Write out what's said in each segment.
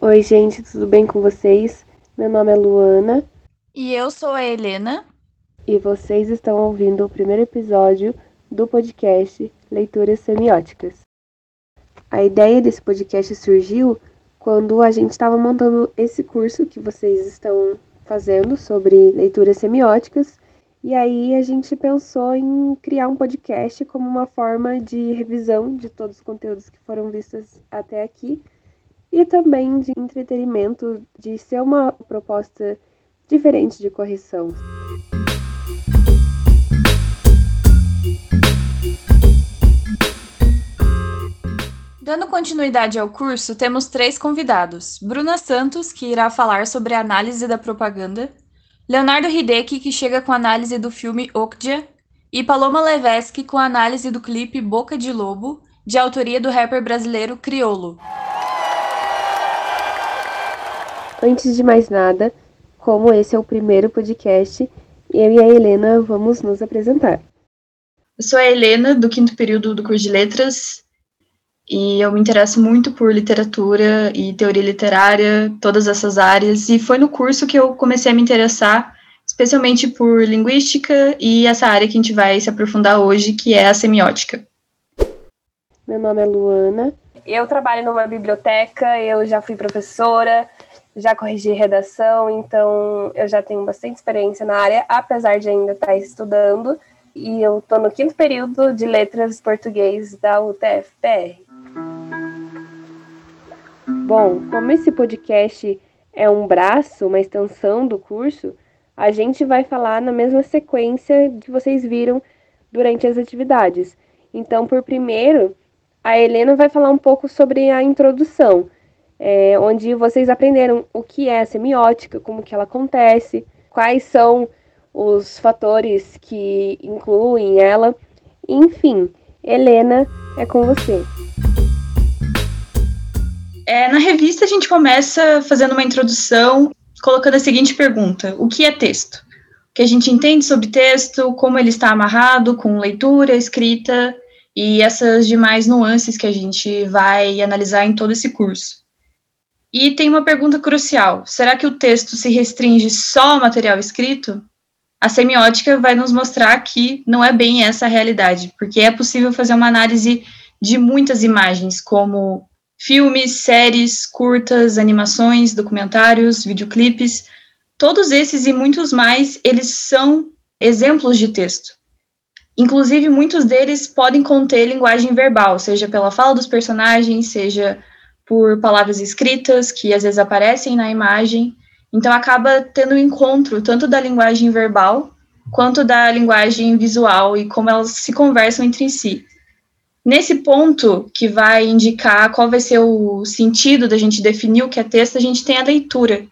Oi, gente, tudo bem com vocês? Meu nome é Luana. E eu sou a Helena. E vocês estão ouvindo o primeiro episódio do podcast Leituras Semióticas. A ideia desse podcast surgiu quando a gente estava montando esse curso que vocês estão fazendo sobre leituras semióticas. E aí a gente pensou em criar um podcast como uma forma de revisão de todos os conteúdos que foram vistos até aqui e também de entretenimento, de ser uma proposta diferente de correção. Dando continuidade ao curso, temos três convidados: Bruna Santos, que irá falar sobre a análise da propaganda, Leonardo Hideki, que chega com a análise do filme Okja, e Paloma Levesque com a análise do clipe Boca de Lobo, de autoria do rapper brasileiro Criolo. Antes de mais nada, como esse é o primeiro podcast, eu e a Helena vamos nos apresentar. Eu sou a Helena, do quinto período do curso de Letras, e eu me interesso muito por literatura e teoria literária, todas essas áreas, e foi no curso que eu comecei a me interessar especialmente por linguística e essa área que a gente vai se aprofundar hoje, que é a semiótica. Meu nome é Luana. Eu trabalho numa biblioteca, eu já fui professora, já corrigi redação, então eu já tenho bastante experiência na área, apesar de ainda estar estudando. E eu estou no quinto período de letras português da UTF-PR. Bom, como esse podcast é um braço, uma extensão do curso, a gente vai falar na mesma sequência que vocês viram durante as atividades. Então, por primeiro, a Helena vai falar um pouco sobre a introdução, é, onde vocês aprenderam o que é semiótica, como que ela acontece, quais são os fatores que incluem ela. Enfim, Helena, é com você. É, na revista a gente começa fazendo uma introdução, colocando a seguinte pergunta: o que é texto? O que a gente entende sobre texto, como ele está amarrado com leitura, escrita e essas demais nuances que a gente vai analisar em todo esse curso. E tem uma pergunta crucial: será que o texto se restringe só ao material escrito? A semiótica vai nos mostrar que não é bem essa a realidade, porque é possível fazer uma análise de muitas imagens, como filmes, séries, curtas, animações, documentários, videoclipes, todos esses e muitos mais, eles são exemplos de texto. Inclusive, muitos deles podem conter linguagem verbal, seja pela fala dos personagens, seja por palavras escritas que às vezes aparecem na imagem. Então, acaba tendo um encontro tanto da linguagem verbal quanto da linguagem visual e como elas se conversam entre si. Nesse ponto, que vai indicar qual vai ser o sentido da gente definir o que é texto, a gente tem a leitura.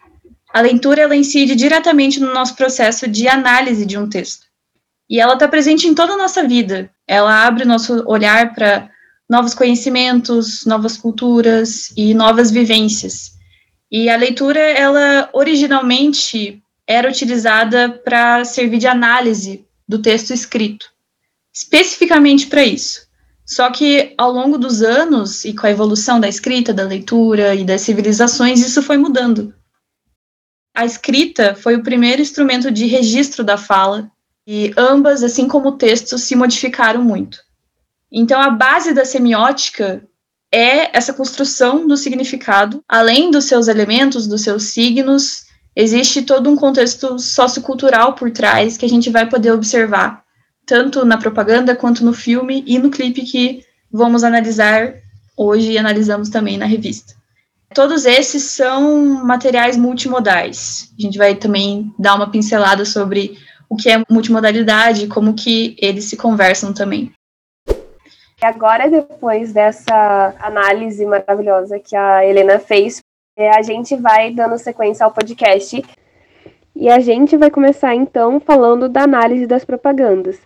A leitura, ela incide diretamente no nosso processo de análise de um texto. E ela está presente em toda a nossa vida. Ela abre o nosso olhar para novos conhecimentos, novas culturas e novas vivências. E a leitura, ela originalmente era utilizada para servir de análise do texto escrito, especificamente para isso. Só que ao longo dos anos e com a evolução da escrita, da leitura e das civilizações, isso foi mudando. A escrita foi o primeiro instrumento de registro da fala e ambas, assim como o texto, se modificaram muito. Então, a base da semiótica é essa construção do significado, além dos seus elementos, dos seus signos, existe todo um contexto sociocultural por trás que a gente vai poder observar tanto na propaganda quanto no filme e no clipe que vamos analisar hoje e analisamos também na revista. Todos esses são materiais multimodais. A gente vai também dar uma pincelada sobre o que é multimodalidade e como que eles se conversam também. E agora, depois dessa análise maravilhosa que a Helena fez, é, a gente vai dando sequência ao podcast. E a gente vai começar então falando da análise das propagandas.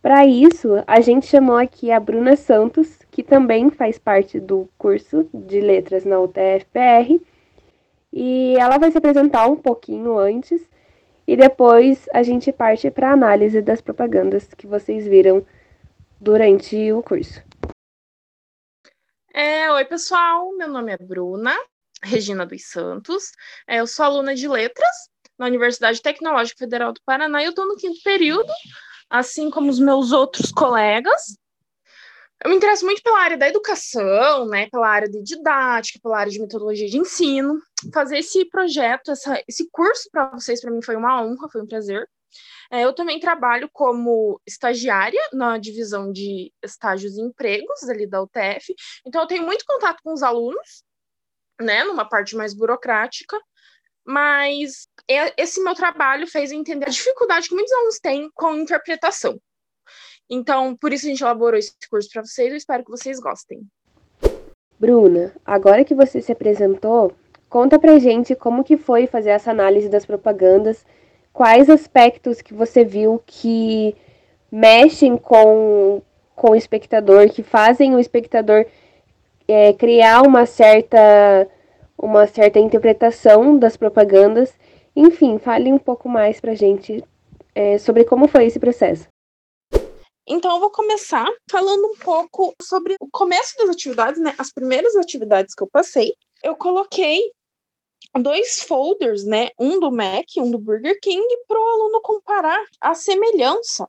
Para isso, a gente chamou aqui a Bruna Santos, que também faz parte do curso de letras na UTF-PR, e ela vai se apresentar um pouquinho antes e depois a gente parte para a análise das propagandas que vocês viram durante o curso. É, oi, pessoal. Meu nome é Bruna. Regina dos Santos. É, eu sou aluna de letras na Universidade Tecnológica Federal do Paraná e eu estou no quinto período, assim como os meus outros colegas. Eu me interesso muito pela área da educação, né, pela área de didática, pela área de metodologia de ensino. Fazer esse projeto, essa, esse curso para vocês, para mim, foi uma honra, foi um prazer. É, eu também trabalho como estagiária na divisão de estágios e empregos ali da UTF, então eu tenho muito contato com os alunos, né, numa parte mais burocrática, mas esse meu trabalho fez entender a dificuldade que muitos alunos têm com interpretação. Então, por isso a gente elaborou esse curso para vocês, eu espero que vocês gostem. Bruna, agora que você se apresentou, conta pra gente como que foi fazer essa análise das propagandas, quais aspectos que você viu que mexem com, com o espectador, que fazem o espectador é, criar uma certa, uma certa interpretação das propagandas. Enfim, fale um pouco mais pra gente é, sobre como foi esse processo. Então, eu vou começar falando um pouco sobre o começo das atividades, né? As primeiras atividades que eu passei. Eu coloquei dois folders, né? Um do Mac, um do Burger King, para o aluno comparar a semelhança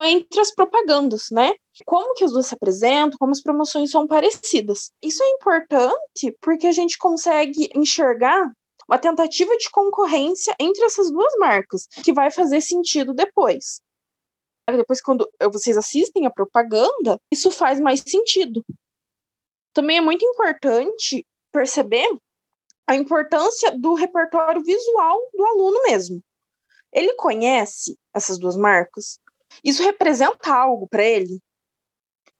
entre as propagandas, né? Como que as duas se apresentam, como as promoções são parecidas. Isso é importante porque a gente consegue enxergar uma tentativa de concorrência entre essas duas marcas, que vai fazer sentido depois depois quando vocês assistem a propaganda, isso faz mais sentido. Também é muito importante perceber a importância do repertório visual do aluno mesmo. Ele conhece essas duas marcas? Isso representa algo para ele?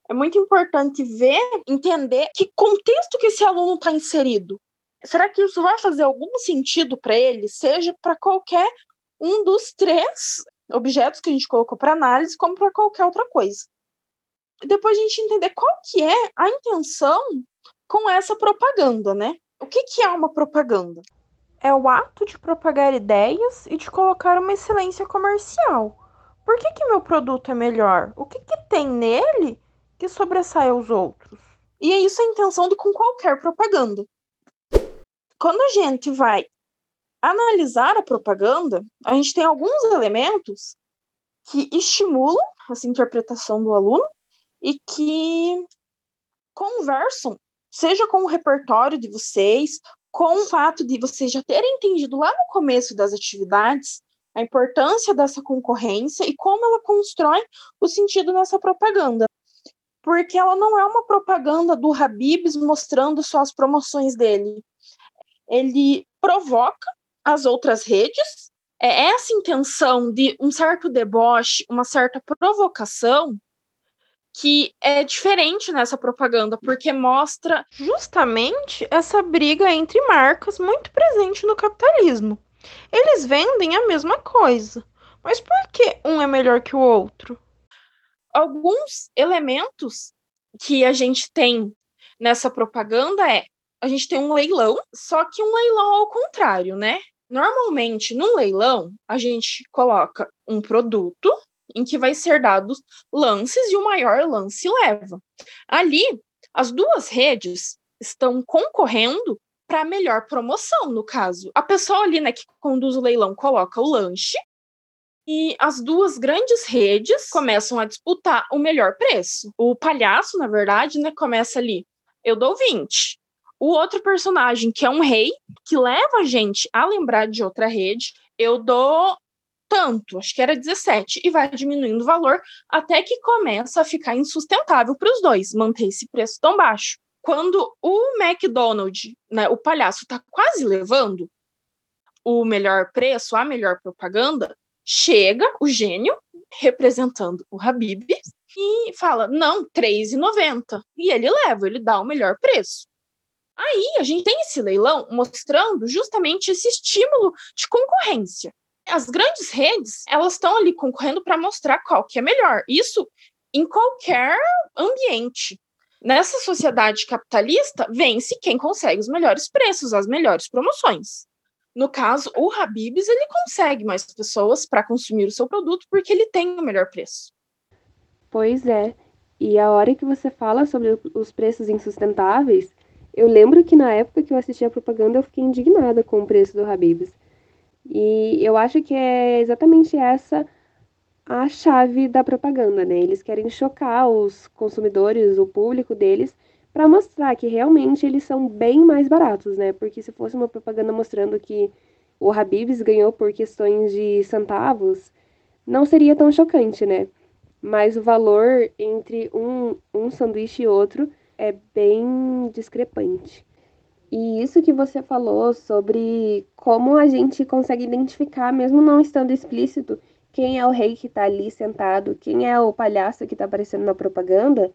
É muito importante ver, entender que contexto que esse aluno está inserido. Será que isso vai fazer algum sentido para ele, seja para qualquer um dos três objetos que a gente colocou para análise, como para qualquer outra coisa. Depois a gente entender qual que é a intenção com essa propaganda, né? O que, que é uma propaganda? É o ato de propagar ideias e de colocar uma excelência comercial. Por que, que meu produto é melhor? O que, que tem nele que sobressai aos outros? E é isso a intenção de com qualquer propaganda. Quando a gente vai analisar a propaganda, a gente tem alguns elementos que estimulam essa interpretação do aluno e que conversam, seja com o repertório de vocês, com o fato de vocês já terem entendido lá no começo das atividades a importância dessa concorrência e como ela constrói o sentido nessa propaganda. Porque ela não é uma propaganda do Habibs mostrando só as promoções dele. Ele provoca as outras redes. É essa intenção de um certo deboche, uma certa provocação que é diferente nessa propaganda, porque mostra justamente essa briga entre marcas muito presente no capitalismo. Eles vendem a mesma coisa, mas por que um é melhor que o outro? Alguns elementos que a gente tem nessa propaganda é a gente tem um leilão, só que um leilão ao contrário, né? Normalmente, num leilão, a gente coloca um produto em que vai ser dados lances e o maior lance leva. Ali, as duas redes estão concorrendo para a melhor promoção, no caso. A pessoa ali, né, que conduz o leilão, coloca o lanche e as duas grandes redes começam a disputar o melhor preço. O palhaço, na verdade, né, começa ali, eu dou 20. O outro personagem, que é um rei, que leva a gente a lembrar de outra rede, eu dou tanto, acho que era 17, e vai diminuindo o valor até que começa a ficar insustentável para os dois manter esse preço tão baixo. Quando o McDonald's, né, o palhaço, está quase levando o melhor preço, a melhor propaganda, chega o gênio, representando o Habib, e fala: não, R$3,90. E ele leva, ele dá o melhor preço. Aí a gente tem esse leilão mostrando justamente esse estímulo de concorrência. As grandes redes, elas estão ali concorrendo para mostrar qual que é melhor. Isso em qualquer ambiente. Nessa sociedade capitalista, vence quem consegue os melhores preços, as melhores promoções. No caso, o Habibs, ele consegue mais pessoas para consumir o seu produto porque ele tem o melhor preço. Pois é. E a hora que você fala sobre os preços insustentáveis, Eu lembro que na época que eu assisti a propaganda eu fiquei indignada com o preço do Habibs. E eu acho que é exatamente essa a chave da propaganda, né? Eles querem chocar os consumidores, o público deles, para mostrar que realmente eles são bem mais baratos, né? Porque se fosse uma propaganda mostrando que o Habibs ganhou por questões de centavos, não seria tão chocante, né? Mas o valor entre um, um sanduíche e outro é bem discrepante. E isso que você falou sobre como a gente consegue identificar, mesmo não estando explícito, quem é o rei que está ali sentado, quem é o palhaço que está aparecendo na propaganda,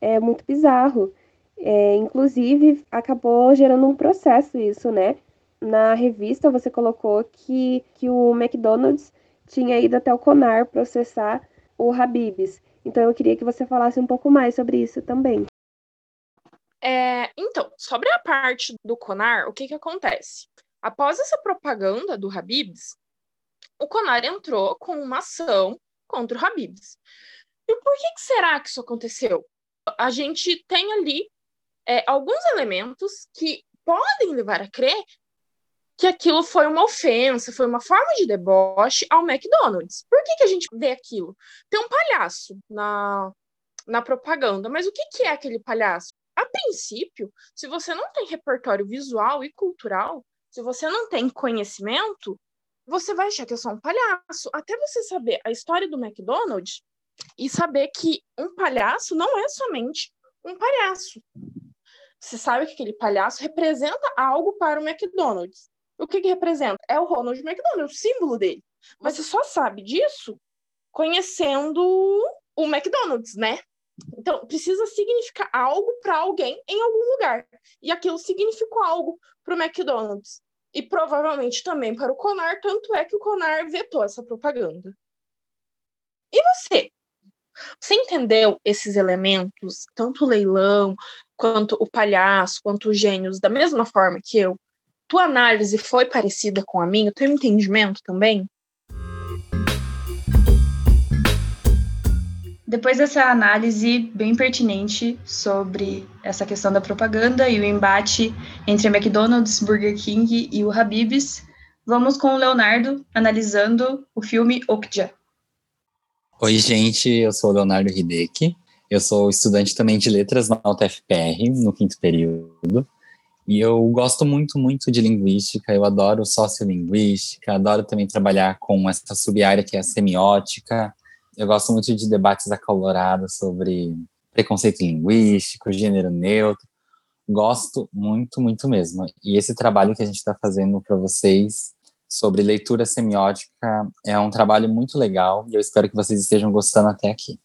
é muito bizarro. É, inclusive, acabou gerando um processo isso, né? Na revista você colocou que, que o McDonald's tinha ido até o CONAR processar o Habibs. Então eu queria que você falasse um pouco mais sobre isso também. É, então, sobre a parte do CONAR, o que, que acontece? Após essa propaganda do Habibs, o Conar entrou com uma ação contra o Habibs. E por que, que será que isso aconteceu? A gente tem ali é, alguns elementos que podem levar a crer que aquilo foi uma ofensa, foi uma forma de deboche ao McDonald's. Por que, que a gente vê aquilo? Tem um palhaço na, na propaganda, mas o que, que é aquele palhaço? A princípio, se você não tem repertório visual e cultural, se você não tem conhecimento, você vai achar que é só um palhaço. Até você saber a história do McDonald's e saber que um palhaço não é somente um palhaço. Você sabe que aquele palhaço representa algo para o McDonald's. O que, que representa? É o Ronald McDonald, o símbolo dele. Mas você só sabe disso conhecendo o McDonald's, né? Então, precisa significar algo para alguém em algum lugar. E aquilo significou algo para o McDonald's e provavelmente também para o Conar, tanto é que o Conar vetou essa propaganda. E você? Você entendeu esses elementos, tanto o leilão, quanto o palhaço, quanto os gênios, da mesma forma que eu? Tua análise foi parecida com a minha? O teu entendimento também? Depois dessa análise bem pertinente sobre essa questão da propaganda e o embate entre a McDonald's, Burger King e o Habib's, vamos com o Leonardo analisando o filme Okja. Oi, gente, eu sou o Leonardo Hideki. Eu sou estudante também de letras na UTFPR, no quinto período. E eu gosto muito, muito de linguística, eu adoro sociolinguística, adoro também trabalhar com essa sub-área que é a semiótica, eu gosto muito de debates acalorados sobre preconceito linguístico, gênero neutro. Gosto muito, muito mesmo. E esse trabalho que a gente está fazendo para vocês sobre leitura semiótica é um trabalho muito legal e eu espero que vocês estejam gostando até aqui.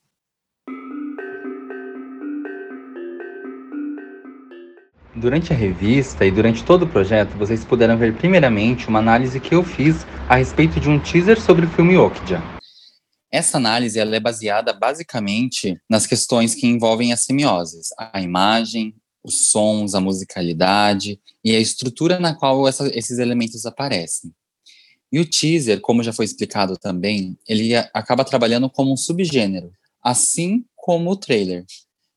Durante a revista e durante todo o projeto, vocês puderam ver primeiramente uma análise que eu fiz a respeito de um teaser sobre o filme Okja. Essa análise ela é baseada basicamente nas questões que envolvem as semioses, a imagem, os sons, a musicalidade e a estrutura na qual essa, esses elementos aparecem. E o teaser, como já foi explicado também, ele acaba trabalhando como um subgênero, assim como o trailer.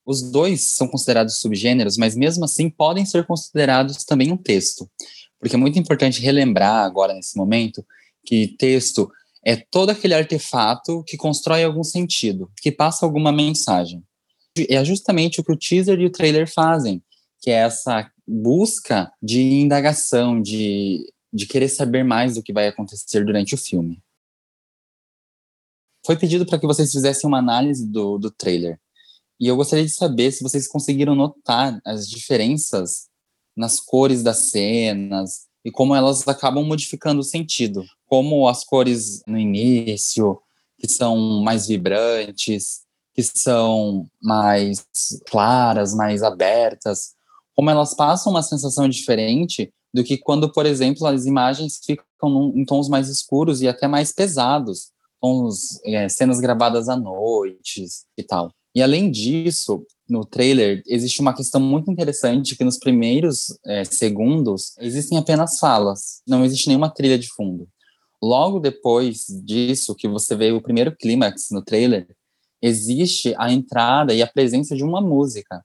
Os dois são considerados subgêneros, mas mesmo assim podem ser considerados também um texto, porque é muito importante relembrar agora nesse momento que texto é todo aquele artefato que constrói algum sentido, que passa alguma mensagem. É justamente o que o teaser e o trailer fazem, que é essa busca de indagação, de, de querer saber mais do que vai acontecer durante o filme. Foi pedido para que vocês fizessem uma análise do, do trailer. E eu gostaria de saber se vocês conseguiram notar as diferenças nas cores das cenas, e como elas acabam modificando o sentido. Como as cores no início, que são mais vibrantes, que são mais claras, mais abertas, como elas passam uma sensação diferente do que quando, por exemplo, as imagens ficam em tons mais escuros e até mais pesados, tons, é, cenas gravadas à noite e tal. E além disso, no trailer, existe uma questão muito interessante que nos primeiros é, segundos existem apenas falas, não existe nenhuma trilha de fundo. Logo depois disso, que você vê o primeiro clímax no trailer, existe a entrada e a presença de uma música.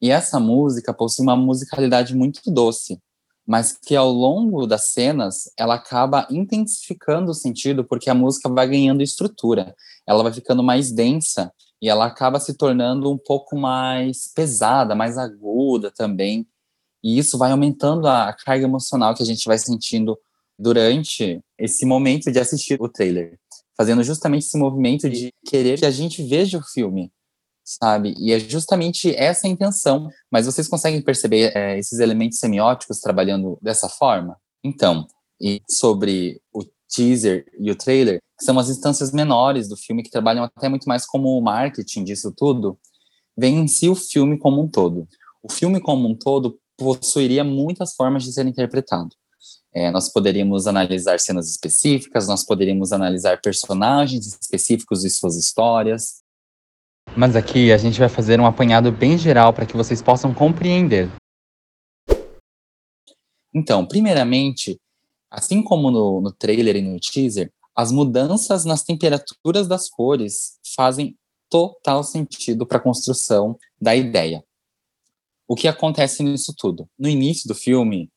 E essa música possui uma musicalidade muito doce, mas que ao longo das cenas ela acaba intensificando o sentido porque a música vai ganhando estrutura, ela vai ficando mais densa e ela acaba se tornando um pouco mais pesada, mais aguda também. E isso vai aumentando a carga emocional que a gente vai sentindo durante esse momento de assistir o trailer, fazendo justamente esse movimento de querer que a gente veja o filme, sabe? E é justamente essa a intenção. Mas vocês conseguem perceber é, esses elementos semióticos trabalhando dessa forma? Então, e sobre o teaser e o trailer, que são as instâncias menores do filme que trabalham até muito mais como o marketing disso tudo, vem em si o filme como um todo. O filme como um todo possuiria muitas formas de ser interpretado. É, nós poderíamos analisar cenas específicas, nós poderíamos analisar personagens específicos e suas histórias. Mas aqui a gente vai fazer um apanhado bem geral para que vocês possam compreender. Então, primeiramente, assim como no, no trailer e no teaser, as mudanças nas temperaturas das cores fazem total sentido para a construção da ideia. O que acontece nisso tudo? No início do filme,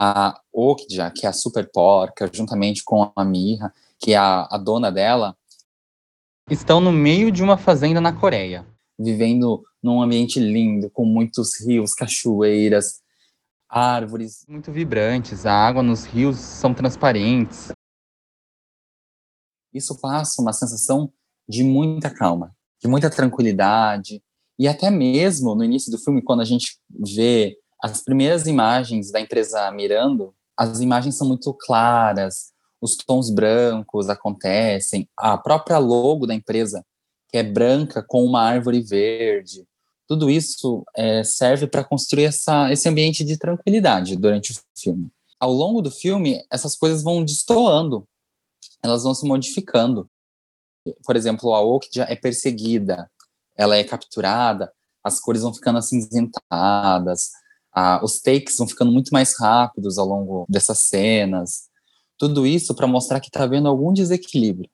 a Okja, que é a super porca, juntamente com a Mirra, que é a, a dona dela, estão no meio de uma fazenda na Coreia. Vivendo num ambiente lindo, com muitos rios, cachoeiras, árvores. Muito vibrantes, a água nos rios são transparentes. Isso passa uma sensação de muita calma, de muita tranquilidade, e até mesmo no início do filme, quando a gente vê as primeiras imagens da empresa mirando, as imagens são muito claras, os tons brancos acontecem, a própria logo da empresa, que é branca com uma árvore verde, tudo isso é, serve para construir essa, esse ambiente de tranquilidade durante o filme. Ao longo do filme, essas coisas vão destoando, elas vão se modificando. Por exemplo, a Okja é perseguida, ela é capturada, as cores vão ficando acinzentadas, ah, os takes vão ficando muito mais rápidos ao longo dessas cenas. Tudo isso para mostrar que está havendo algum desequilíbrio.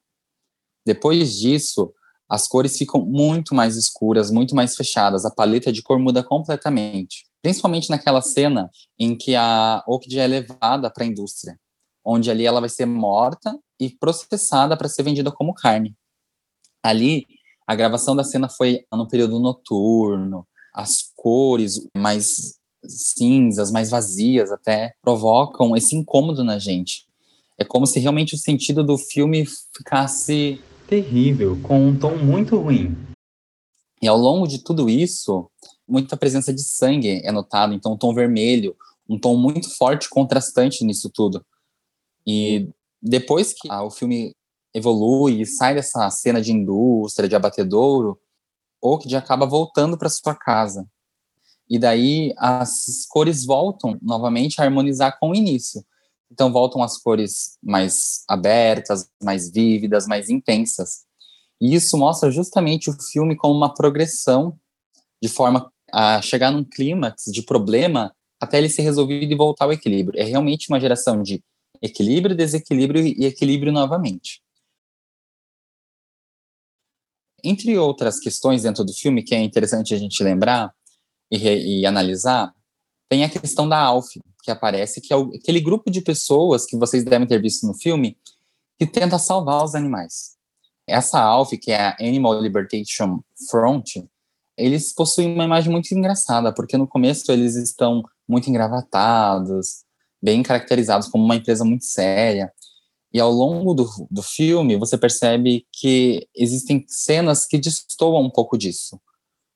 Depois disso, as cores ficam muito mais escuras, muito mais fechadas, a paleta de cor muda completamente. Principalmente naquela cena em que a Okja é levada para a indústria, onde ali ela vai ser morta e processada para ser vendida como carne. Ali a gravação da cena foi no período noturno, as cores mais cinzas, mais vazias até, provocam esse incômodo na gente. É como se realmente o sentido do filme ficasse terrível, com um tom muito ruim. E ao longo de tudo isso, muita presença de sangue é notado, então um tom vermelho, um tom muito forte, contrastante nisso tudo. E depois que ah, o filme evolui e sai dessa cena de indústria, de abatedouro, Oakd acaba voltando para sua casa. E daí as cores voltam novamente a harmonizar com o início. Então voltam as cores mais abertas, mais vívidas, mais intensas. E isso mostra justamente o filme como uma progressão de forma a chegar num clímax de problema até ele ser resolvido e voltar ao equilíbrio. É realmente uma geração de equilíbrio, desequilíbrio e equilíbrio novamente. Entre outras questões dentro do filme que é interessante a gente lembrar e, e analisar, tem a questão da Alf, que aparece, que é o, aquele grupo de pessoas que vocês devem ter visto no filme, que tenta salvar os animais. Essa Alf, que é a Animal Liberation Front, eles possuem uma imagem muito engraçada, porque no começo eles estão muito engravatados, bem caracterizados como uma empresa muito séria. E ao longo do, do filme, você percebe que existem cenas que destoam um pouco disso.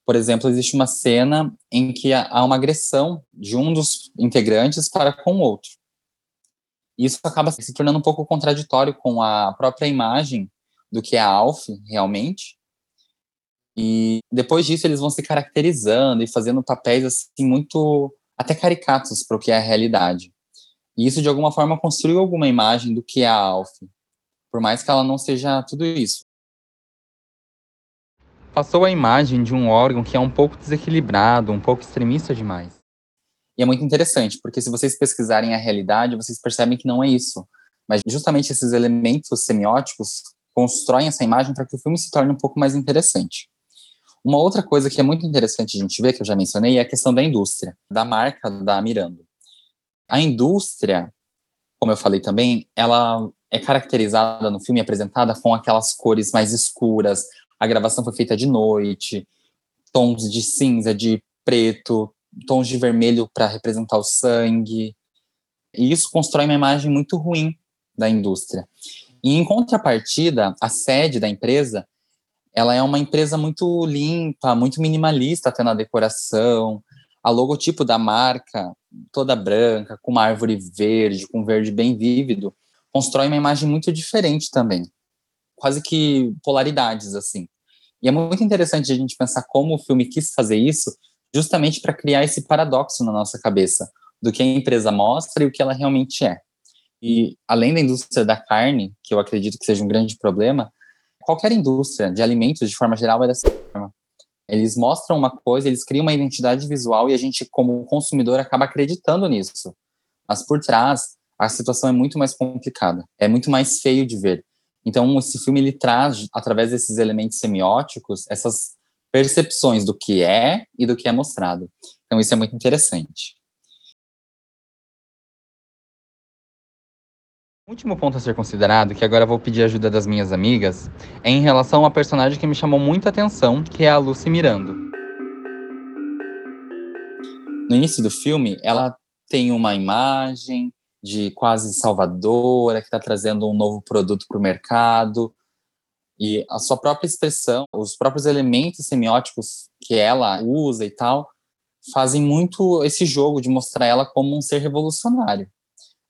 Por exemplo, existe uma cena em que há uma agressão de um dos integrantes para com o outro. Isso acaba se tornando um pouco contraditório com a própria imagem do que é a Alf, realmente. E depois disso, eles vão se caracterizando e fazendo papéis assim muito até caricatos para o que é a realidade. E isso, de alguma forma, construiu alguma imagem do que é a Alf, por mais que ela não seja tudo isso. Passou a imagem de um órgão que é um pouco desequilibrado, um pouco extremista demais. E é muito interessante, porque se vocês pesquisarem a realidade, vocês percebem que não é isso. Mas justamente esses elementos semióticos constroem essa imagem para que o filme se torne um pouco mais interessante. Uma outra coisa que é muito interessante a gente ver, que eu já mencionei, é a questão da indústria, da marca da Miranda. A indústria, como eu falei também, ela é caracterizada no filme, apresentada com aquelas cores mais escuras. A gravação foi feita de noite, tons de cinza, de preto, tons de vermelho para representar o sangue. E isso constrói uma imagem muito ruim da indústria. E em contrapartida, a sede da empresa, ela é uma empresa muito limpa, muito minimalista até na decoração. A logotipo da marca, toda branca, com uma árvore verde, com verde bem vívido, constrói uma imagem muito diferente também. Quase que polaridades, assim. E é muito interessante a gente pensar como o filme quis fazer isso, justamente para criar esse paradoxo na nossa cabeça do que a empresa mostra e o que ela realmente é. E além da indústria da carne, que eu acredito que seja um grande problema, qualquer indústria de alimentos, de forma geral, é dessa forma. Eles mostram uma coisa, eles criam uma identidade visual e a gente, como consumidor, acaba acreditando nisso. Mas por trás, a situação é muito mais complicada, é muito mais feio de ver. Então, esse filme ele traz, através desses elementos semióticos, essas percepções do que é e do que é mostrado. Então, isso é muito interessante. O último ponto a ser considerado, que agora vou pedir ajuda das minhas amigas, é em relação a uma personagem que me chamou muita atenção, que é a Lucy Mirando. No início do filme, ela tem uma imagem de quase salvadora, que está trazendo um novo produto para o mercado, e a sua própria expressão, os próprios elementos semióticos que ela usa e tal, fazem muito esse jogo de mostrar ela como um ser revolucionário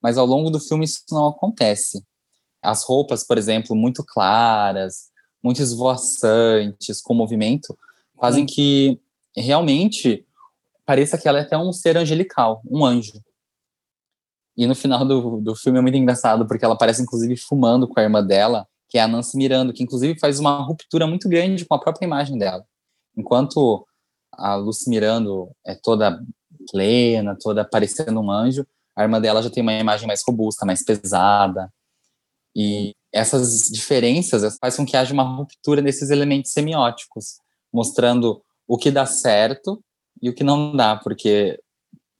mas ao longo do filme isso não acontece. As roupas, por exemplo, muito claras, muito esvoaçantes, com movimento, fazem que realmente pareça que ela é até um ser angelical, um anjo. E no final do, do filme é muito engraçado, porque ela aparece inclusive fumando com a irmã dela, que é a Nancy Miranda, que inclusive faz uma ruptura muito grande com a própria imagem dela. Enquanto a Lucy Miranda é toda plena, toda parecendo um anjo, a irmã dela já tem uma imagem mais robusta, mais pesada. E essas diferenças fazem com que haja uma ruptura nesses elementos semióticos, mostrando o que dá certo e o que não dá, porque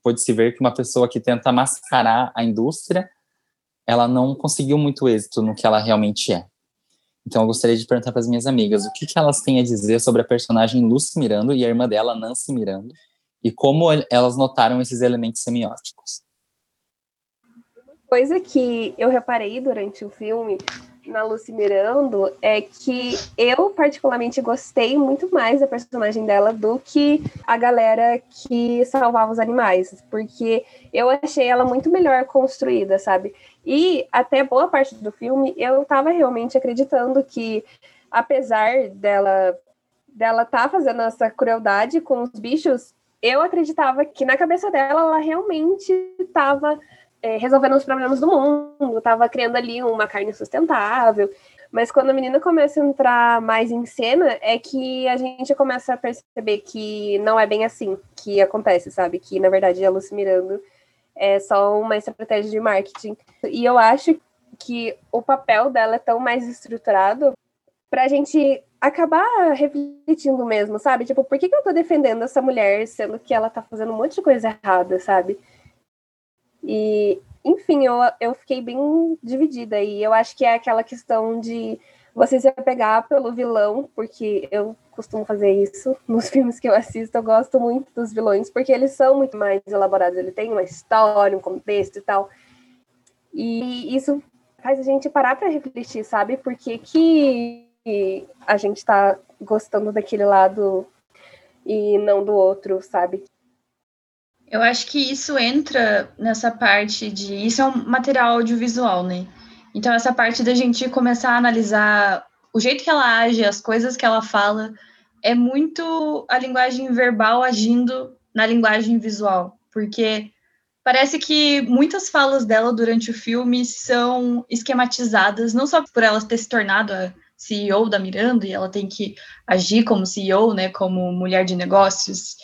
pode-se ver que uma pessoa que tenta mascarar a indústria, ela não conseguiu muito êxito no que ela realmente é. Então eu gostaria de perguntar para as minhas amigas o que, que elas têm a dizer sobre a personagem Lucy Miranda e a irmã dela, Nancy Miranda, e como elas notaram esses elementos semióticos coisa que eu reparei durante o filme na Lucy Mirando é que eu particularmente gostei muito mais da personagem dela do que a galera que salvava os animais, porque eu achei ela muito melhor construída, sabe? E até boa parte do filme eu tava realmente acreditando que apesar dela dela tá fazendo essa crueldade com os bichos, eu acreditava que na cabeça dela ela realmente estava é, resolvendo os problemas do mundo, estava criando ali uma carne sustentável. Mas quando a menina começa a entrar mais em cena, é que a gente começa a perceber que não é bem assim que acontece, sabe? Que na verdade a Lucy Miranda é só uma estratégia de marketing. E eu acho que o papel dela é tão mais estruturado para a gente acabar refletindo mesmo, sabe? Tipo, por que, que eu tô defendendo essa mulher sendo que ela tá fazendo um monte de coisa errada, sabe? E, enfim, eu, eu fiquei bem dividida. E eu acho que é aquela questão de você se apegar pelo vilão, porque eu costumo fazer isso nos filmes que eu assisto. Eu gosto muito dos vilões, porque eles são muito mais elaborados. Ele tem uma história, um contexto e tal. E isso faz a gente parar para refletir, sabe? Por que, que a gente está gostando daquele lado e não do outro, sabe? Eu acho que isso entra nessa parte de. Isso é um material audiovisual, né? Então, essa parte da gente começar a analisar o jeito que ela age, as coisas que ela fala, é muito a linguagem verbal agindo na linguagem visual. Porque parece que muitas falas dela durante o filme são esquematizadas, não só por ela ter se tornado a CEO da Miranda e ela tem que agir como CEO, né, como mulher de negócios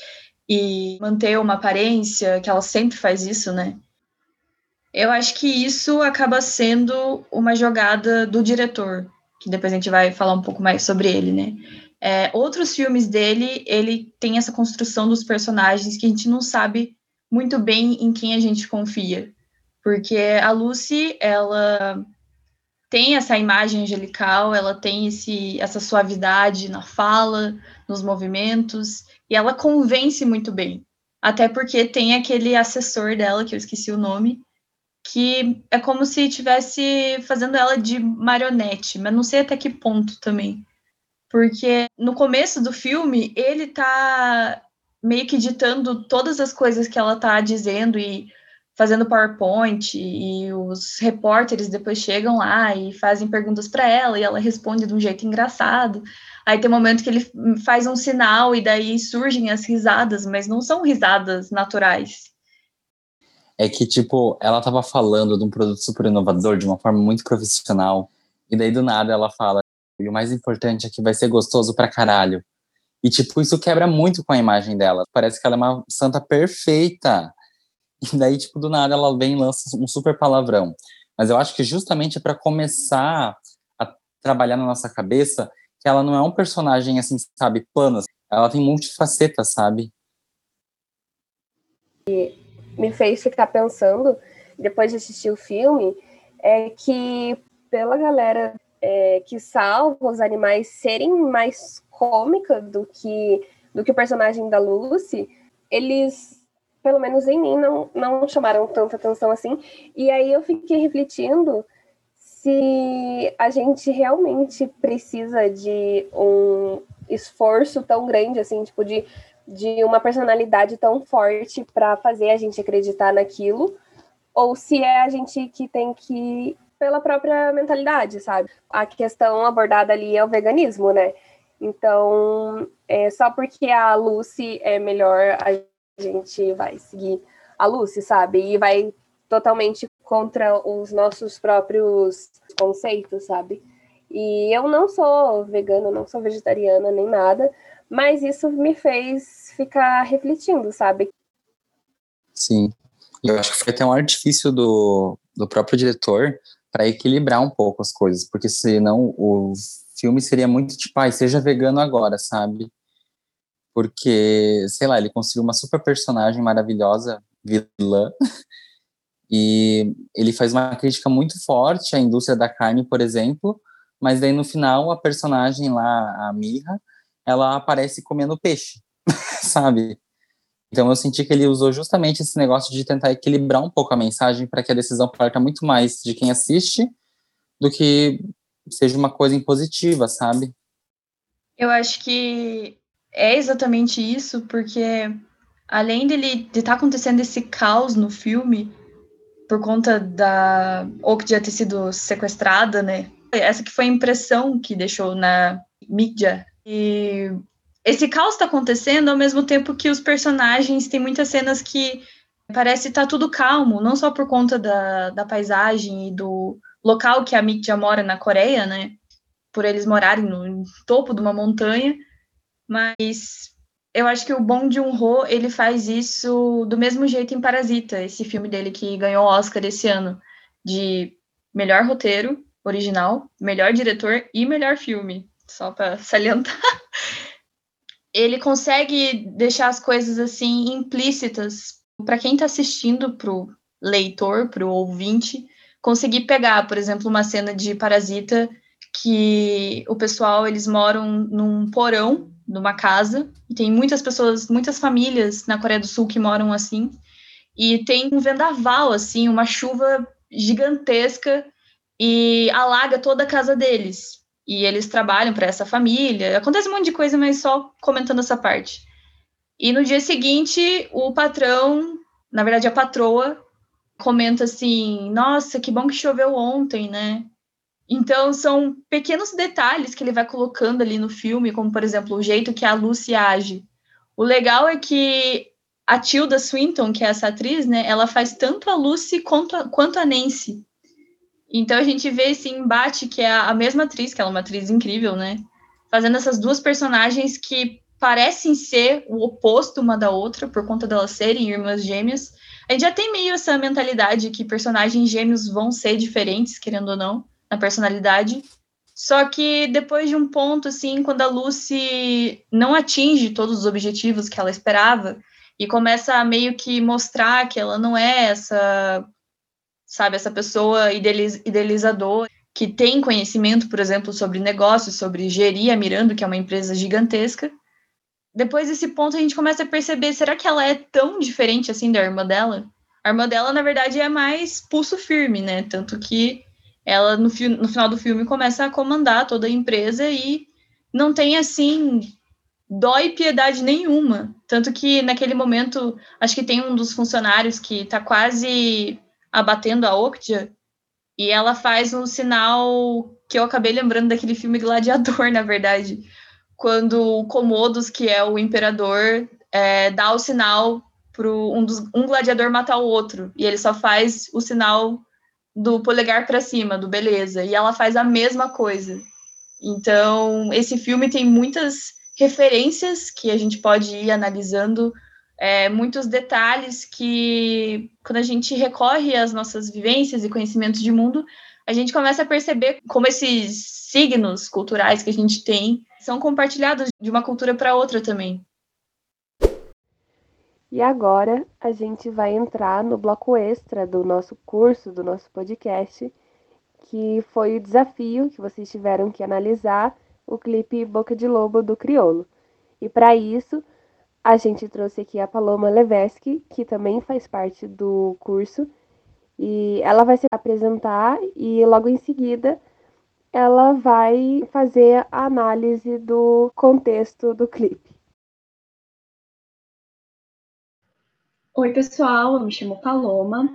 e manter uma aparência, que ela sempre faz isso, né? Eu acho que isso acaba sendo uma jogada do diretor, que depois a gente vai falar um pouco mais sobre ele, né? É, outros filmes dele, ele tem essa construção dos personagens que a gente não sabe muito bem em quem a gente confia. Porque a Lucy, ela tem essa imagem angelical, ela tem esse, essa suavidade na fala, nos movimentos, e ela convence muito bem. Até porque tem aquele assessor dela, que eu esqueci o nome, que é como se estivesse fazendo ela de marionete, mas não sei até que ponto também. Porque no começo do filme, ele tá meio que ditando todas as coisas que ela tá dizendo e fazendo PowerPoint e os repórteres depois chegam lá e fazem perguntas para ela e ela responde de um jeito engraçado. Aí tem um momento que ele faz um sinal e daí surgem as risadas, mas não são risadas naturais. É que, tipo, ela tava falando de um produto super inovador de uma forma muito profissional, e daí do nada ela fala: e o mais importante é que vai ser gostoso pra caralho. E, tipo, isso quebra muito com a imagem dela. Parece que ela é uma santa perfeita. E daí, tipo, do nada ela vem e lança um super palavrão. Mas eu acho que justamente para começar a trabalhar na nossa cabeça que ela não é um personagem, assim, sabe, plano. Ela tem multifacetas, sabe? E me fez ficar pensando, depois de assistir o filme, é que pela galera é, que salva os animais serem mais cômica do que, do que o personagem da Lucy, eles pelo menos em mim, não, não chamaram tanta atenção assim. E aí eu fiquei refletindo se a gente realmente precisa de um esforço tão grande, assim, tipo, de, de uma personalidade tão forte para fazer a gente acreditar naquilo, ou se é a gente que tem que pela própria mentalidade, sabe? A questão abordada ali é o veganismo, né? Então, é só porque a Lucy é melhor, a gente vai seguir a Lucy, sabe? E vai totalmente contra os nossos próprios conceitos, sabe? E eu não sou vegana, não sou vegetariana nem nada, mas isso me fez ficar refletindo, sabe? Sim. Eu acho que foi até um artifício do, do próprio diretor para equilibrar um pouco as coisas, porque senão o filme seria muito tipo, ai, seja vegano agora, sabe? Porque, sei lá, ele construiu uma super personagem maravilhosa, vilã, e ele faz uma crítica muito forte à indústria da carne, por exemplo, mas daí no final a personagem lá, a Mirra, ela aparece comendo peixe, sabe? Então eu senti que ele usou justamente esse negócio de tentar equilibrar um pouco a mensagem para que a decisão parta muito mais de quem assiste do que seja uma coisa impositiva, sabe? Eu acho que é exatamente isso, porque além dele de estar tá acontecendo esse caos no filme por conta da já ter sido sequestrada, né? Essa que foi a impressão que deixou na mídia. E esse caos está acontecendo ao mesmo tempo que os personagens têm muitas cenas que parece estar tá tudo calmo, não só por conta da, da paisagem e do local que a Mikja mora na Coreia, né? Por eles morarem no topo de uma montanha, mas eu acho que o Bong Joon-ho, ele faz isso do mesmo jeito em Parasita, esse filme dele que ganhou o Oscar esse ano, de melhor roteiro original, melhor diretor e melhor filme, só para salientar. Ele consegue deixar as coisas assim implícitas para quem está assistindo, pro leitor, pro ouvinte, conseguir pegar, por exemplo, uma cena de Parasita que o pessoal eles moram num porão numa casa. E tem muitas pessoas, muitas famílias na Coreia do Sul que moram assim. E tem um vendaval, assim, uma chuva gigantesca e alaga toda a casa deles. E eles trabalham para essa família. Acontece um monte de coisa, mas só comentando essa parte. E no dia seguinte, o patrão, na verdade a patroa, comenta assim: Nossa, que bom que choveu ontem, né? Então, são pequenos detalhes que ele vai colocando ali no filme, como, por exemplo, o jeito que a Lucy age. O legal é que a Tilda Swinton, que é essa atriz, né, ela faz tanto a Lucy quanto a, quanto a Nancy. Então, a gente vê esse embate que é a, mesma atriz, que ela é uma atriz incrível, né, fazendo essas duas personagens que parecem ser o oposto uma da outra, por conta delas serem irmãs gêmeas. A gente já tem meio essa mentalidade que personagens gêmeos vão ser diferentes, querendo ou não na personalidade. Só que depois de um ponto, assim, quando a Lucy não atinge todos os objetivos que ela esperava e começa a meio que mostrar que ela não é essa, sabe, essa pessoa idealiz idealizadora que tem conhecimento, por exemplo, sobre negócios, sobre gerir a Miranda, que é uma empresa gigantesca. Depois desse ponto a gente começa a perceber, será que ela é tão diferente assim da irmã dela? A irmã dela, na verdade, é mais pulso firme, né? Tanto que ela, no, no final do filme, começa a comandar toda a empresa e não tem, assim, dó e piedade nenhuma. Tanto que, naquele momento, acho que tem um dos funcionários que tá quase abatendo a Octia, e ela faz um sinal que eu acabei lembrando daquele filme Gladiador, na verdade. Quando o Comodos, que é o imperador, é, dá o sinal para um, um gladiador matar o outro. E ele só faz o sinal do polegar para cima, do beleza. E ela faz a mesma coisa. Então, esse filme tem muitas referências que a gente pode ir analisando é, muitos detalhes que, quando a gente recorre às nossas vivências e conhecimentos de mundo, a gente começa a perceber como esses signos culturais que a gente tem são compartilhados de uma cultura para outra também. E agora a gente vai entrar no bloco extra do nosso curso, do nosso podcast, que foi o desafio que vocês tiveram que analisar o clipe Boca de Lobo do Criolo. E para isso, a gente trouxe aqui a Paloma Levesque, que também faz parte do curso, e ela vai se apresentar e logo em seguida ela vai fazer a análise do contexto do clipe. Oi, pessoal, eu me chamo Paloma,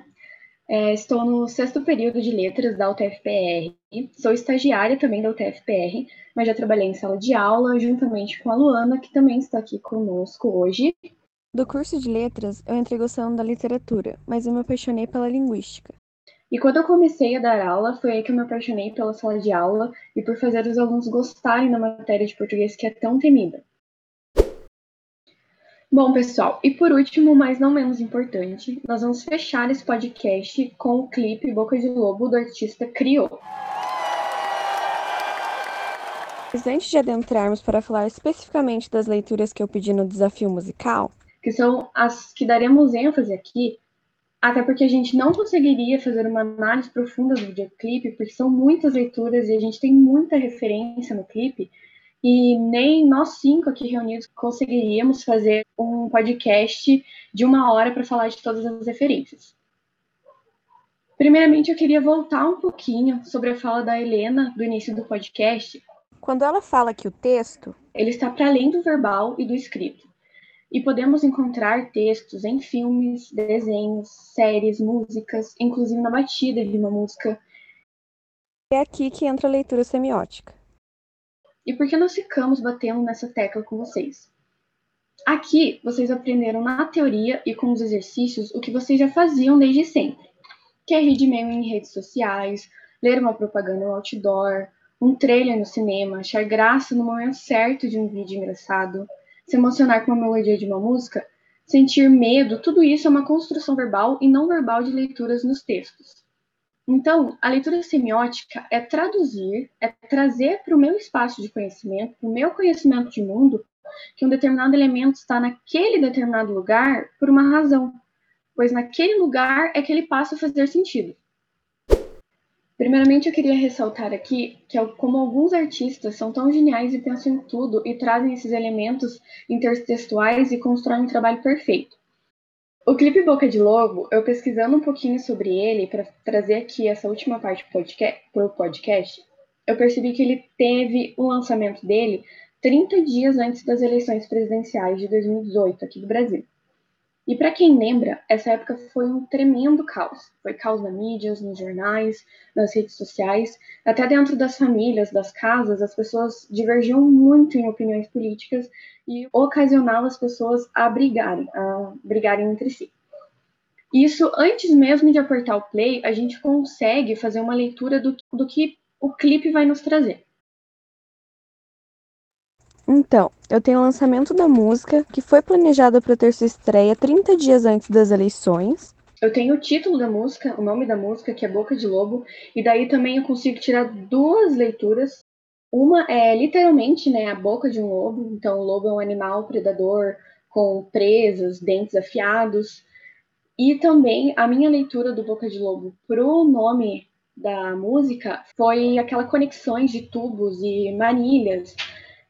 é, estou no sexto período de letras da UTFPR. Sou estagiária também da UTFPR, mas já trabalhei em sala de aula juntamente com a Luana, que também está aqui conosco hoje. Do curso de letras, eu entrei gostando da literatura, mas eu me apaixonei pela linguística. E quando eu comecei a dar aula, foi aí que eu me apaixonei pela sala de aula e por fazer os alunos gostarem da matéria de português que é tão temida. Bom, pessoal, e por último, mas não menos importante, nós vamos fechar esse podcast com o clipe Boca de Lobo do artista Criou. Mas antes de adentrarmos para falar especificamente das leituras que eu pedi no desafio musical, que são as que daremos ênfase aqui, até porque a gente não conseguiria fazer uma análise profunda do videoclipe, porque são muitas leituras e a gente tem muita referência no clipe, e nem nós cinco aqui reunidos conseguiríamos fazer um podcast de uma hora para falar de todas as referências. Primeiramente, eu queria voltar um pouquinho sobre a fala da Helena do início do podcast. Quando ela fala que o texto ele está para além do verbal e do escrito. E podemos encontrar textos em filmes, desenhos, séries, músicas, inclusive na batida de uma música. É aqui que entra a leitura semiótica. E por que nós ficamos batendo nessa tecla com vocês? Aqui, vocês aprenderam na teoria e com os exercícios o que vocês já faziam desde sempre, que é de meme em redes sociais, ler uma propaganda no outdoor, um trailer no cinema, achar graça no momento certo de um vídeo engraçado, se emocionar com uma melodia de uma música, sentir medo, tudo isso é uma construção verbal e não verbal de leituras nos textos. Então, a leitura semiótica é traduzir, é trazer para o meu espaço de conhecimento, o meu conhecimento de mundo, que um determinado elemento está naquele determinado lugar por uma razão, pois naquele lugar é que ele passa a fazer sentido. Primeiramente, eu queria ressaltar aqui que, como alguns artistas são tão geniais e pensam em tudo e trazem esses elementos intertextuais e constroem um trabalho perfeito. O clipe Boca de Lobo, eu pesquisando um pouquinho sobre ele para trazer aqui essa última parte para o podcast, eu percebi que ele teve o lançamento dele 30 dias antes das eleições presidenciais de 2018 aqui do Brasil. E para quem lembra, essa época foi um tremendo caos. Foi caos na mídia, nos jornais, nas redes sociais, até dentro das famílias, das casas, as pessoas divergiam muito em opiniões políticas e ocasionava as pessoas a brigarem, a brigarem entre si. Isso, antes mesmo de apertar o play, a gente consegue fazer uma leitura do, do que o clipe vai nos trazer. Então, eu tenho o lançamento da música, que foi planejada para ter sua estreia 30 dias antes das eleições. Eu tenho o título da música, o nome da música, que é Boca de Lobo, e daí também eu consigo tirar duas leituras. Uma é literalmente né, a boca de um lobo. Então, o lobo é um animal predador com presas, dentes afiados. E também a minha leitura do Boca de Lobo pro nome da música foi aquela conexões de tubos e manilhas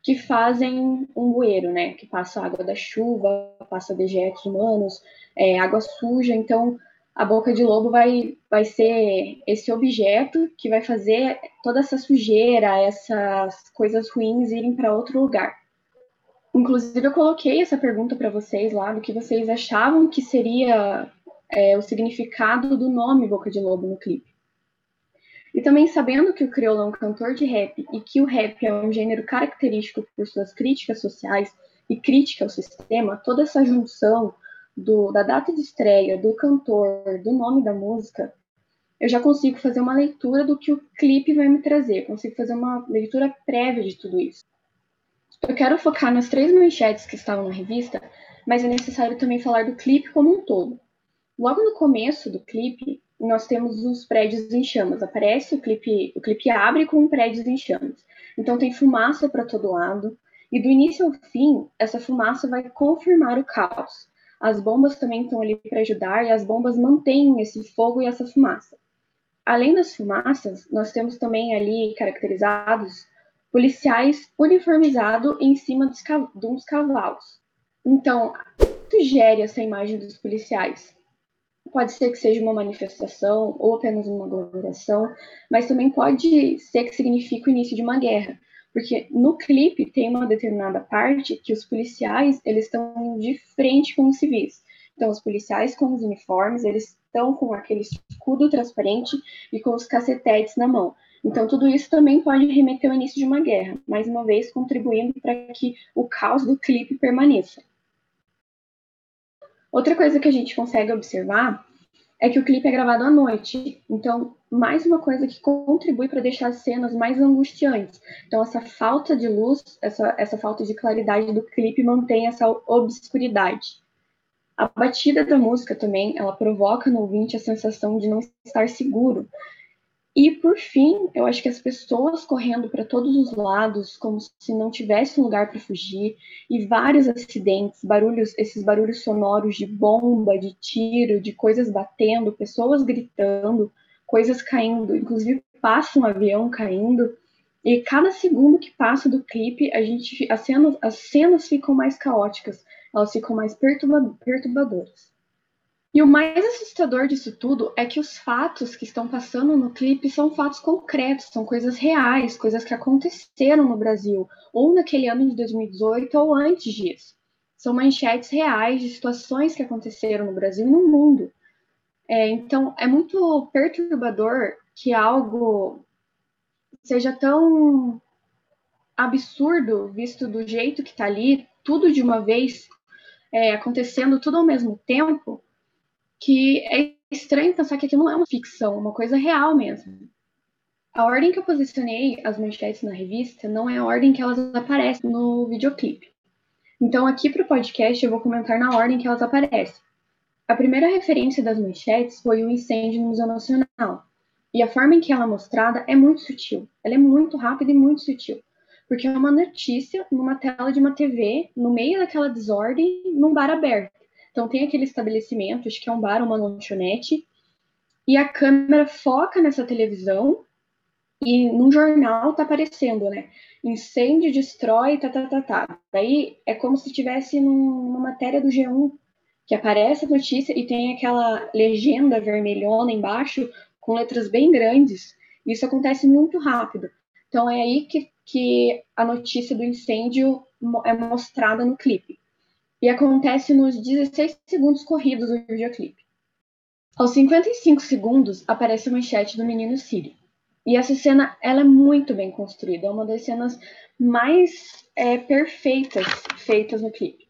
que fazem um bueiro, né? Que passa água da chuva, passa dejetos humanos, é, água suja. Então, a boca de lobo vai, vai ser esse objeto que vai fazer toda essa sujeira, essas coisas ruins irem para outro lugar. Inclusive, eu coloquei essa pergunta para vocês lá, do que vocês achavam que seria é, o significado do nome Boca de Lobo no clipe. E também sabendo que o crioulo é um cantor de rap e que o rap é um gênero característico por suas críticas sociais e crítica ao sistema, toda essa junção do, da data de estreia, do cantor, do nome da música, eu já consigo fazer uma leitura do que o clipe vai me trazer, consigo fazer uma leitura prévia de tudo isso. Eu quero focar nas três manchetes que estavam na revista, mas é necessário também falar do clipe como um todo. Logo no começo do clipe, nós temos os prédios em chamas. Aparece o clipe, o clipe abre com prédios em chamas. Então tem fumaça para todo lado. E do início ao fim, essa fumaça vai confirmar o caos. As bombas também estão ali para ajudar e as bombas mantêm esse fogo e essa fumaça. Além das fumaças, nós temos também ali caracterizados policiais uniformizados em cima dos, dos cavalos. Então, sugere essa imagem dos policiais? Pode ser que seja uma manifestação ou apenas uma aglomeração, mas também pode ser que signifique o início de uma guerra, porque no clipe tem uma determinada parte que os policiais eles estão de frente com os civis. Então os policiais com os uniformes eles estão com aquele escudo transparente e com os cacetetes na mão. Então tudo isso também pode remeter ao início de uma guerra, mais uma vez contribuindo para que o caos do clipe permaneça. Outra coisa que a gente consegue observar é que o clipe é gravado à noite. Então, mais uma coisa que contribui para deixar as cenas mais angustiantes. Então, essa falta de luz, essa, essa falta de claridade do clipe mantém essa obscuridade. A batida da música também, ela provoca no ouvinte a sensação de não estar seguro. E por fim, eu acho que as pessoas correndo para todos os lados, como se não tivesse um lugar para fugir, e vários acidentes, barulhos, esses barulhos sonoros de bomba, de tiro, de coisas batendo, pessoas gritando, coisas caindo, inclusive passa um avião caindo. E cada segundo que passa do clipe, a gente, as cenas, as cenas ficam mais caóticas, elas ficam mais perturba, perturbadoras. E o mais assustador disso tudo é que os fatos que estão passando no clipe são fatos concretos, são coisas reais, coisas que aconteceram no Brasil, ou naquele ano de 2018 ou antes disso. São manchetes reais de situações que aconteceram no Brasil e no mundo. É, então, é muito perturbador que algo seja tão absurdo, visto do jeito que está ali, tudo de uma vez, é, acontecendo tudo ao mesmo tempo que é estranho pensar que aquilo não é uma ficção, uma coisa real mesmo. A ordem que eu posicionei as manchetes na revista não é a ordem que elas aparecem no videoclipe. Então, aqui para o podcast, eu vou comentar na ordem que elas aparecem. A primeira referência das manchetes foi o incêndio no Museu Nacional. E a forma em que ela é mostrada é muito sutil. Ela é muito rápida e muito sutil. Porque é uma notícia numa tela de uma TV, no meio daquela desordem, num bar aberto. Então tem aquele estabelecimento, acho que é um bar, uma lanchonete, e a câmera foca nessa televisão e num jornal tá aparecendo, né? Incêndio destrói, tá, tá, tá, tá. Daí é como se estivesse numa matéria do G1, que aparece a notícia e tem aquela legenda vermelhona embaixo, com letras bem grandes. Isso acontece muito rápido. Então é aí que, que a notícia do incêndio é mostrada no clipe e acontece nos 16 segundos corridos do videoclipe. Aos 55 segundos aparece a manchete do menino Siri. E essa cena ela é muito bem construída, é uma das cenas mais é, perfeitas feitas no clipe.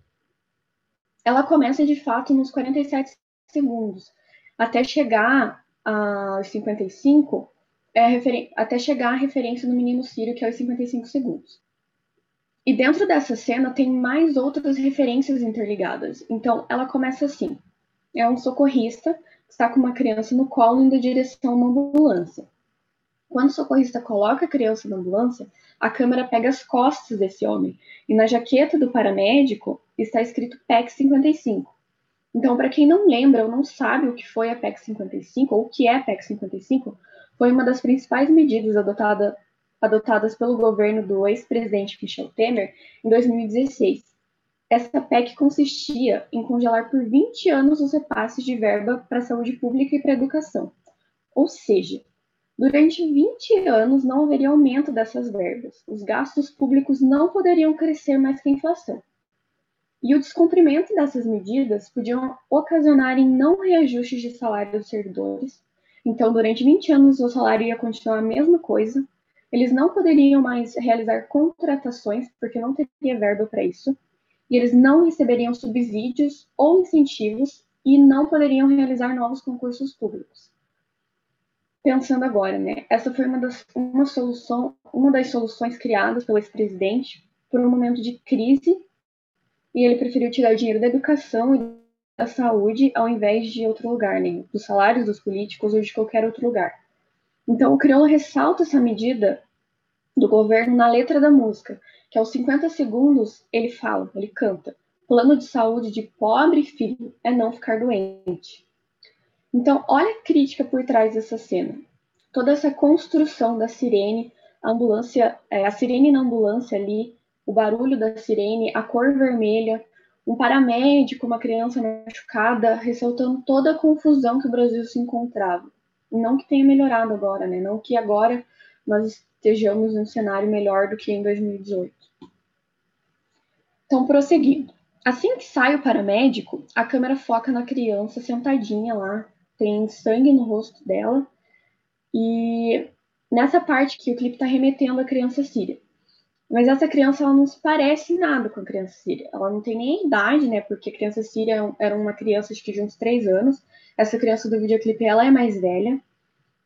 Ela começa de fato nos 47 segundos, até chegar aos 55, é, até chegar a referência do menino Sírio, que é os 55 segundos. E dentro dessa cena tem mais outras referências interligadas. Então, ela começa assim: é um socorrista que está com uma criança no colo indo em direção a uma ambulância. Quando o socorrista coloca a criança na ambulância, a câmera pega as costas desse homem e na jaqueta do paramédico está escrito PEC 55. Então, para quem não lembra ou não sabe o que foi a PEC 55 ou o que é a PEC 55, foi uma das principais medidas adotada, adotadas pelo governo do ex-presidente Michel Temer em 2016. Essa PEC consistia em congelar por 20 anos os repasses de verba para a saúde pública e para a educação. Ou seja, durante 20 anos não haveria aumento dessas verbas. Os gastos públicos não poderiam crescer mais que a inflação. E o descumprimento dessas medidas podiam ocasionar em não reajustes de salário dos servidores. Então, durante 20 anos, o salário ia continuar a mesma coisa. Eles não poderiam mais realizar contratações, porque não teria verba para isso e eles não receberiam subsídios ou incentivos e não poderiam realizar novos concursos públicos. Pensando agora, né? Essa foi uma das, uma solução, uma das soluções criadas pelo ex-presidente por um momento de crise e ele preferiu tirar dinheiro da educação e da saúde ao invés de outro lugar, né? Dos salários dos políticos ou de qualquer outro lugar. Então, o crioulo ressalta essa medida do governo na letra da música, que aos 50 segundos ele fala, ele canta: plano de saúde de pobre filho é não ficar doente. Então, olha a crítica por trás dessa cena. Toda essa construção da sirene, a ambulância, é, a sirene na ambulância ali, o barulho da sirene, a cor vermelha, um paramédico, uma criança machucada, ressaltando toda a confusão que o Brasil se encontrava. Não que tenha melhorado agora, né? Não que agora nós estejamos num cenário melhor do que em 2018. Então, prosseguindo. Assim que sai o paramédico, a câmera foca na criança sentadinha lá, tem sangue no rosto dela, e nessa parte que o clipe está remetendo a criança síria. Mas essa criança ela não se parece nada com a criança síria. Ela não tem nem idade, né? Porque a criança síria era uma criança acho que de uns 3 anos. Essa criança do videoclipe ela é mais velha.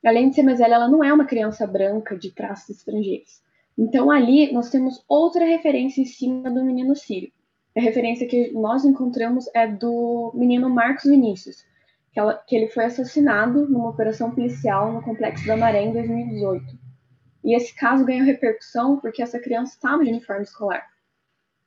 Além de ser mais velha, ela não é uma criança branca de traços estrangeiros. Então ali nós temos outra referência em cima do menino Sírio. A referência que nós encontramos é do menino Marcos Vinícius, que, ela, que ele foi assassinado numa operação policial no Complexo da Maré em 2018. E esse caso ganhou repercussão porque essa criança estava de uniforme escolar.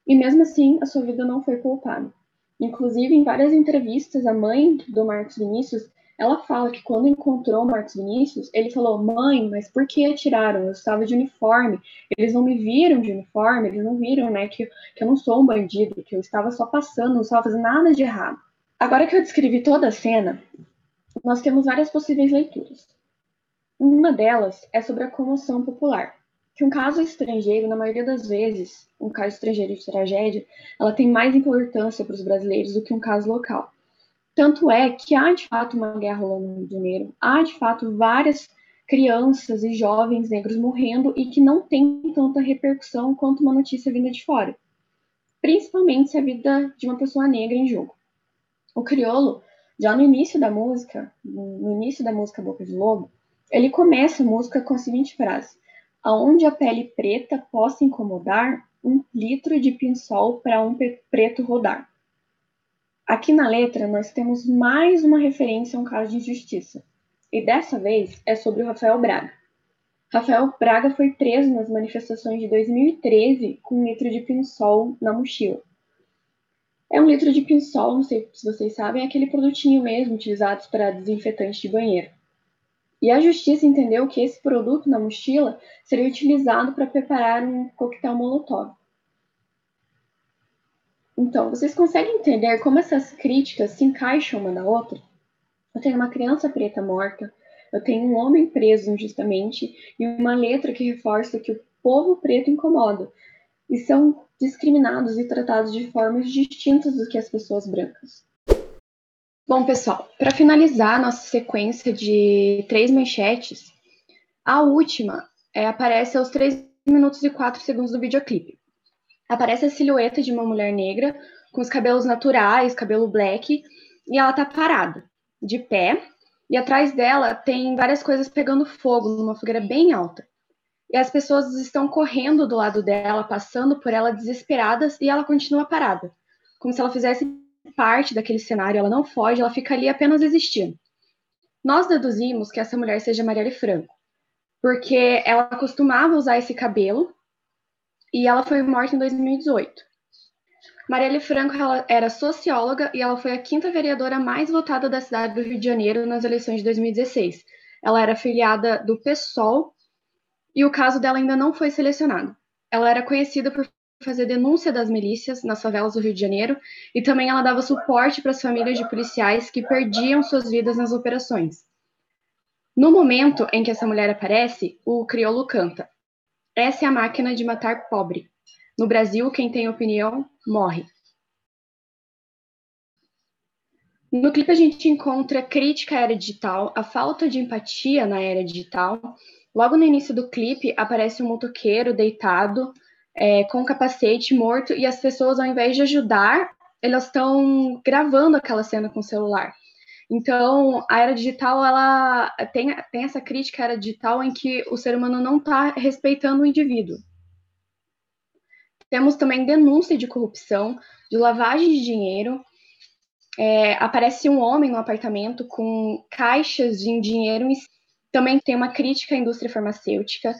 E mesmo assim, a sua vida não foi poupada. Inclusive, em várias entrevistas, a mãe do Marcos Vinícius ela fala que quando encontrou o Marcos Vinícius, ele falou: Mãe, mas por que atiraram? Eu estava de uniforme. Eles não me viram de uniforme, eles não viram, né, que, que eu não sou um bandido, que eu estava só passando, não estava fazendo nada de errado. Agora que eu descrevi toda a cena, nós temos várias possíveis leituras. Uma delas é sobre a comoção popular, que um caso estrangeiro, na maioria das vezes, um caso estrangeiro de tragédia, ela tem mais importância para os brasileiros do que um caso local. Tanto é que há de fato uma guerra rolando no Rio de Janeiro, há de fato várias crianças e jovens negros morrendo e que não tem tanta repercussão quanto uma notícia vinda de fora. Principalmente se a vida de uma pessoa negra em jogo. O criolo, já no início da música, no início da música Boca de Lobo, ele começa a música com a seguinte frase: Aonde a pele preta possa incomodar, um litro de pinsol para um preto rodar. Aqui na letra, nós temos mais uma referência a um caso de injustiça. E dessa vez é sobre o Rafael Braga. Rafael Braga foi preso nas manifestações de 2013 com um litro de pinsol na mochila. É um litro de pinsol, não sei se vocês sabem, é aquele produtinho mesmo utilizado para desinfetante de banheiro. E a justiça entendeu que esse produto na mochila seria utilizado para preparar um coquetel molotov. Então, vocês conseguem entender como essas críticas se encaixam uma na outra? Eu tenho uma criança preta morta, eu tenho um homem preso injustamente e uma letra que reforça que o povo preto incomoda e são discriminados e tratados de formas distintas do que as pessoas brancas. Bom, pessoal, para finalizar nossa sequência de três manchetes, a última é, aparece aos 3 minutos e 4 segundos do videoclipe aparece a silhueta de uma mulher negra com os cabelos naturais, cabelo black, e ela tá parada, de pé, e atrás dela tem várias coisas pegando fogo numa fogueira bem alta. E as pessoas estão correndo do lado dela, passando por ela desesperadas, e ela continua parada, como se ela fizesse parte daquele cenário, ela não foge, ela fica ali apenas existindo. Nós deduzimos que essa mulher seja Marielle Franco, porque ela costumava usar esse cabelo e ela foi morta em 2018. Marielle Franco era socióloga e ela foi a quinta vereadora mais votada da cidade do Rio de Janeiro nas eleições de 2016. Ela era filiada do PSOL e o caso dela ainda não foi selecionado. Ela era conhecida por fazer denúncia das milícias nas favelas do Rio de Janeiro e também ela dava suporte para as famílias de policiais que perdiam suas vidas nas operações. No momento em que essa mulher aparece, o crioulo canta: Essa é a máquina de matar pobre. No Brasil, quem tem opinião morre. No clipe a gente encontra crítica à era digital, a falta de empatia na era digital. Logo no início do clipe aparece um motoqueiro deitado é, com capacete morto e as pessoas, ao invés de ajudar, elas estão gravando aquela cena com o celular. Então, a era digital, ela tem, tem essa crítica à era digital em que o ser humano não está respeitando o indivíduo. Temos também denúncia de corrupção, de lavagem de dinheiro. É, aparece um homem no apartamento com caixas de dinheiro. Também tem uma crítica à indústria farmacêutica.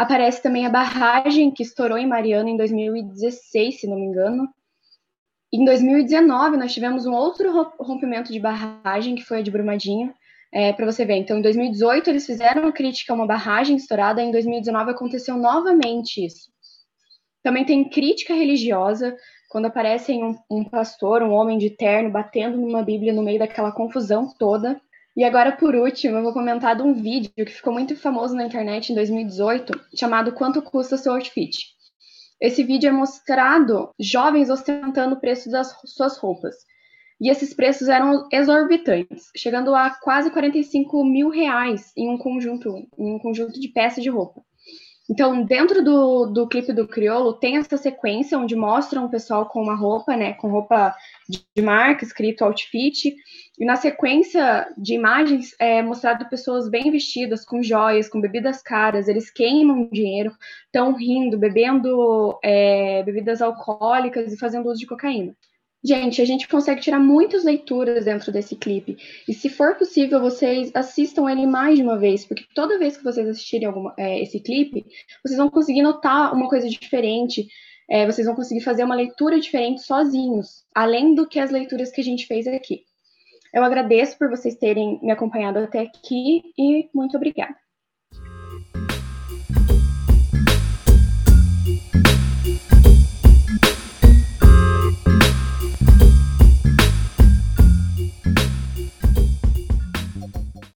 Aparece também a barragem que estourou em Mariana em 2016, se não me engano. Em 2019, nós tivemos um outro rompimento de barragem, que foi a de Brumadinho, é, para você ver. Então, em 2018, eles fizeram crítica a uma barragem estourada, em 2019 aconteceu novamente isso. Também tem crítica religiosa, quando aparece um, um pastor, um homem de terno, batendo numa Bíblia no meio daquela confusão toda. E agora, por último, eu vou comentar de um vídeo que ficou muito famoso na internet em 2018, chamado Quanto Custa Seu Outfit? Esse vídeo é mostrado jovens ostentando o preço das suas roupas. E esses preços eram exorbitantes, chegando a quase 45 mil reais em um conjunto, em um conjunto de peças de roupa. Então, dentro do, do clipe do Criolo, tem essa sequência onde mostram o pessoal com uma roupa, né, com roupa de marca, escrito outfit, e na sequência de imagens é mostrado pessoas bem vestidas, com joias, com bebidas caras, eles queimam dinheiro, estão rindo, bebendo é, bebidas alcoólicas e fazendo uso de cocaína. Gente, a gente consegue tirar muitas leituras dentro desse clipe. E se for possível, vocês assistam ele mais de uma vez, porque toda vez que vocês assistirem alguma, é, esse clipe, vocês vão conseguir notar uma coisa diferente. É, vocês vão conseguir fazer uma leitura diferente sozinhos, além do que as leituras que a gente fez aqui. Eu agradeço por vocês terem me acompanhado até aqui e muito obrigada.